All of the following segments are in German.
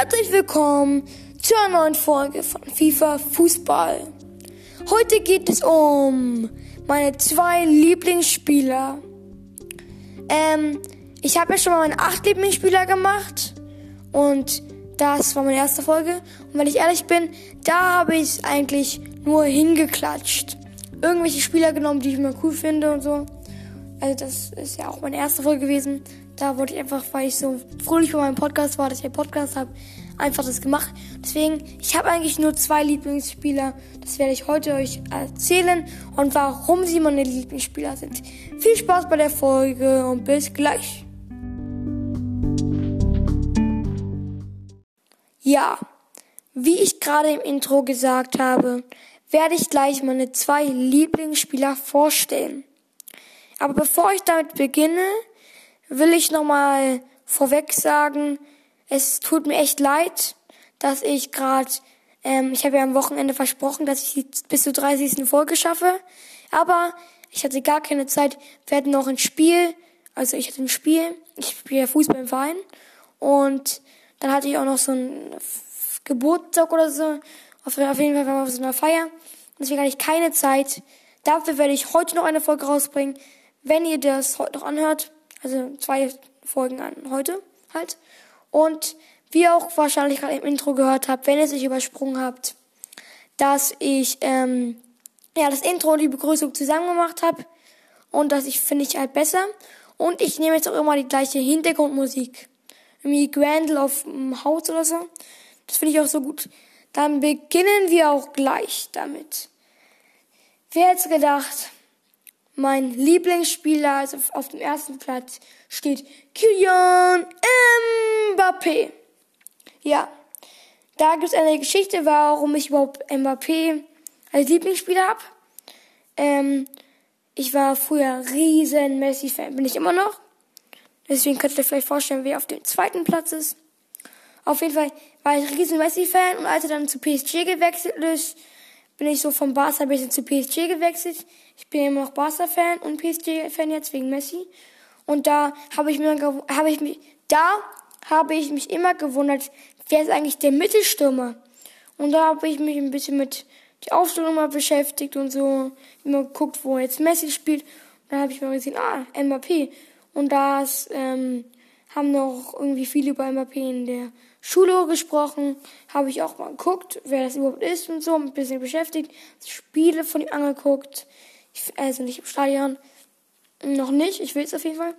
Herzlich willkommen zur neuen Folge von FIFA Fußball. Heute geht es um meine zwei Lieblingsspieler. Ähm, ich habe ja schon mal meine acht Lieblingsspieler gemacht und das war meine erste Folge. Und wenn ich ehrlich bin, da habe ich eigentlich nur hingeklatscht. Irgendwelche Spieler genommen, die ich mir cool finde und so. Also das ist ja auch meine erste Folge gewesen. Da wollte ich einfach, weil ich so fröhlich bei meinem Podcast war, dass ich einen Podcast habe, einfach das gemacht. Deswegen, ich habe eigentlich nur zwei Lieblingsspieler. Das werde ich heute euch erzählen und warum sie meine Lieblingsspieler sind. Viel Spaß bei der Folge und bis gleich. Ja, wie ich gerade im Intro gesagt habe, werde ich gleich meine zwei Lieblingsspieler vorstellen. Aber bevor ich damit beginne, will ich nochmal vorweg sagen, es tut mir echt leid, dass ich gerade, ähm, ich habe ja am Wochenende versprochen, dass ich die bis zur 30. Folge schaffe, aber ich hatte gar keine Zeit. Wir hatten noch ein Spiel, also ich hatte ein Spiel, ich spiele Fußball im Verein und dann hatte ich auch noch so ein Geburtstag oder so. Auf jeden Fall waren wir auf so einer Feier. Deswegen hatte ich keine Zeit. Dafür werde ich heute noch eine Folge rausbringen. Wenn ihr das heute noch anhört, also zwei Folgen an heute halt. Und wie ihr auch wahrscheinlich gerade im Intro gehört habt, wenn ihr es euch übersprungen habt, dass ich ähm, ja das Intro und die Begrüßung zusammen gemacht habe. Und das ich finde ich halt besser. Und ich nehme jetzt auch immer die gleiche Hintergrundmusik. Irgendwie Grandel auf dem Haus oder so. Das finde ich auch so gut. Dann beginnen wir auch gleich damit. Wer hätte gedacht, mein Lieblingsspieler, also auf dem ersten Platz, steht Kylian Mbappé. Ja, da gibt es eine Geschichte, warum ich überhaupt Mbappé als Lieblingsspieler habe. Ähm, ich war früher riesen Messi-Fan, bin ich immer noch. Deswegen könnt ihr vielleicht vorstellen, wer auf dem zweiten Platz ist. Auf jeden Fall war ich riesen Messi-Fan und als er dann zu PSG gewechselt ist, bin ich so vom Barca ein bisschen zu PSG gewechselt. Ich bin immer noch Barca-Fan und PSG-Fan jetzt wegen Messi. Und da habe ich mir, habe ich mich, da habe ich mich immer gewundert, wer ist eigentlich der Mittelstürmer? Und da habe ich mich ein bisschen mit der Aufstellung mal beschäftigt und so, immer geguckt, wo jetzt Messi spielt. Dann habe ich mal gesehen, ah, Mbappé. Und das ähm, haben noch irgendwie viele über Mbappé in der Schule gesprochen, habe ich auch mal geguckt, wer das überhaupt ist und so, ein bisschen beschäftigt, Spiele von ihm angeguckt, ich, also nicht im Stadion, noch nicht, ich will es auf jeden Fall.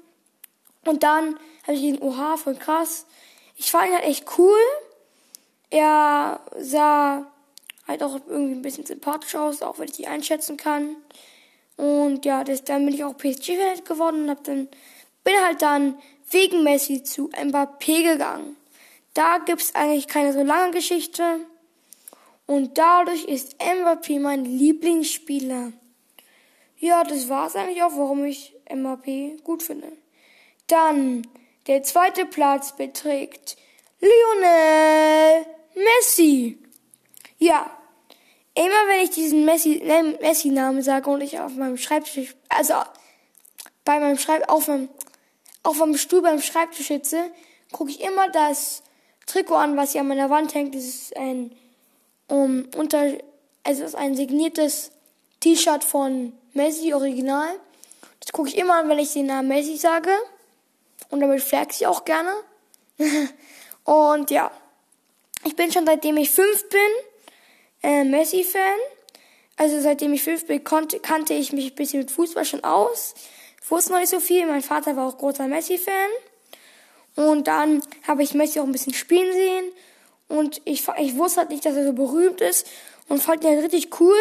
Und dann habe ich ihn, oha, voll krass. Ich fand ihn halt echt cool. Er sah halt auch irgendwie ein bisschen sympathisch aus, auch wenn ich die einschätzen kann. Und ja, das, dann bin ich auch PSG-Fan geworden und hab dann, bin halt dann wegen Messi zu Mbappé gegangen. Da gibt's eigentlich keine so lange Geschichte. Und dadurch ist Mbappé mein Lieblingsspieler. Ja, das war's eigentlich auch, warum ich Mbappé gut finde. Dann, der zweite Platz beträgt Lionel Messi. Ja, immer wenn ich diesen Messi-Namen Messi sage und ich auf meinem Schreibtisch, also bei meinem Schreib, auf meinem, auf meinem Stuhl beim Schreibtisch sitze, gucke ich immer das Trikot an, was hier an meiner Wand hängt. Das ist ein um, unter, also ist ein signiertes T-Shirt von Messi Original. Das gucke ich immer an, wenn ich den Namen Messi sage. Und damit flex ich auch gerne. und ja, ich bin schon seitdem ich fünf bin äh, Messi-Fan. Also seitdem ich fünf bin, konnte, kannte ich mich ein bisschen mit Fußball schon aus. Ich wusste noch nicht so viel. Mein Vater war auch großer Messi-Fan. Und dann habe ich Messi auch ein bisschen spielen sehen. Und ich, ich wusste halt nicht, dass er so berühmt ist. Und fand ihn halt richtig cool.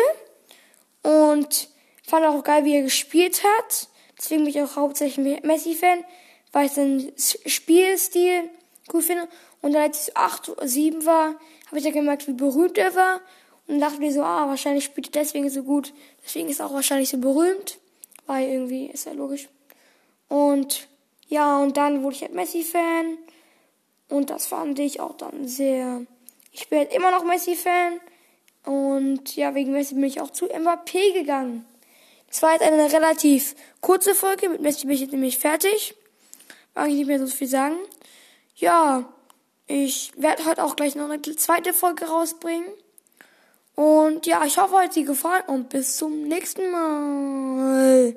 Und fand auch geil, wie er gespielt hat. Deswegen bin ich auch hauptsächlich Messi-Fan, weil ich seinen Spielstil cool finde. Und dann, als ich so acht, sieben war, habe ich ja gemerkt, wie berühmt er war. Und dachte mir so, ah, wahrscheinlich spielt er deswegen so gut. Deswegen ist er auch wahrscheinlich so berühmt. Weil irgendwie ist er logisch. Und ja, und dann wurde ich halt Messi-Fan. Und das fand ich auch dann sehr. Ich bin halt immer noch Messi-Fan. Und ja, wegen Messi bin ich auch zu Mbappé gegangen. Das war jetzt eine relativ kurze Folge. Mit Messi bin ich jetzt nämlich fertig. Mag ich nicht mehr so viel sagen. Ja, ich werde heute auch gleich noch eine zweite Folge rausbringen. Und ja, ich hoffe, euch hat sie gefallen und bis zum nächsten Mal.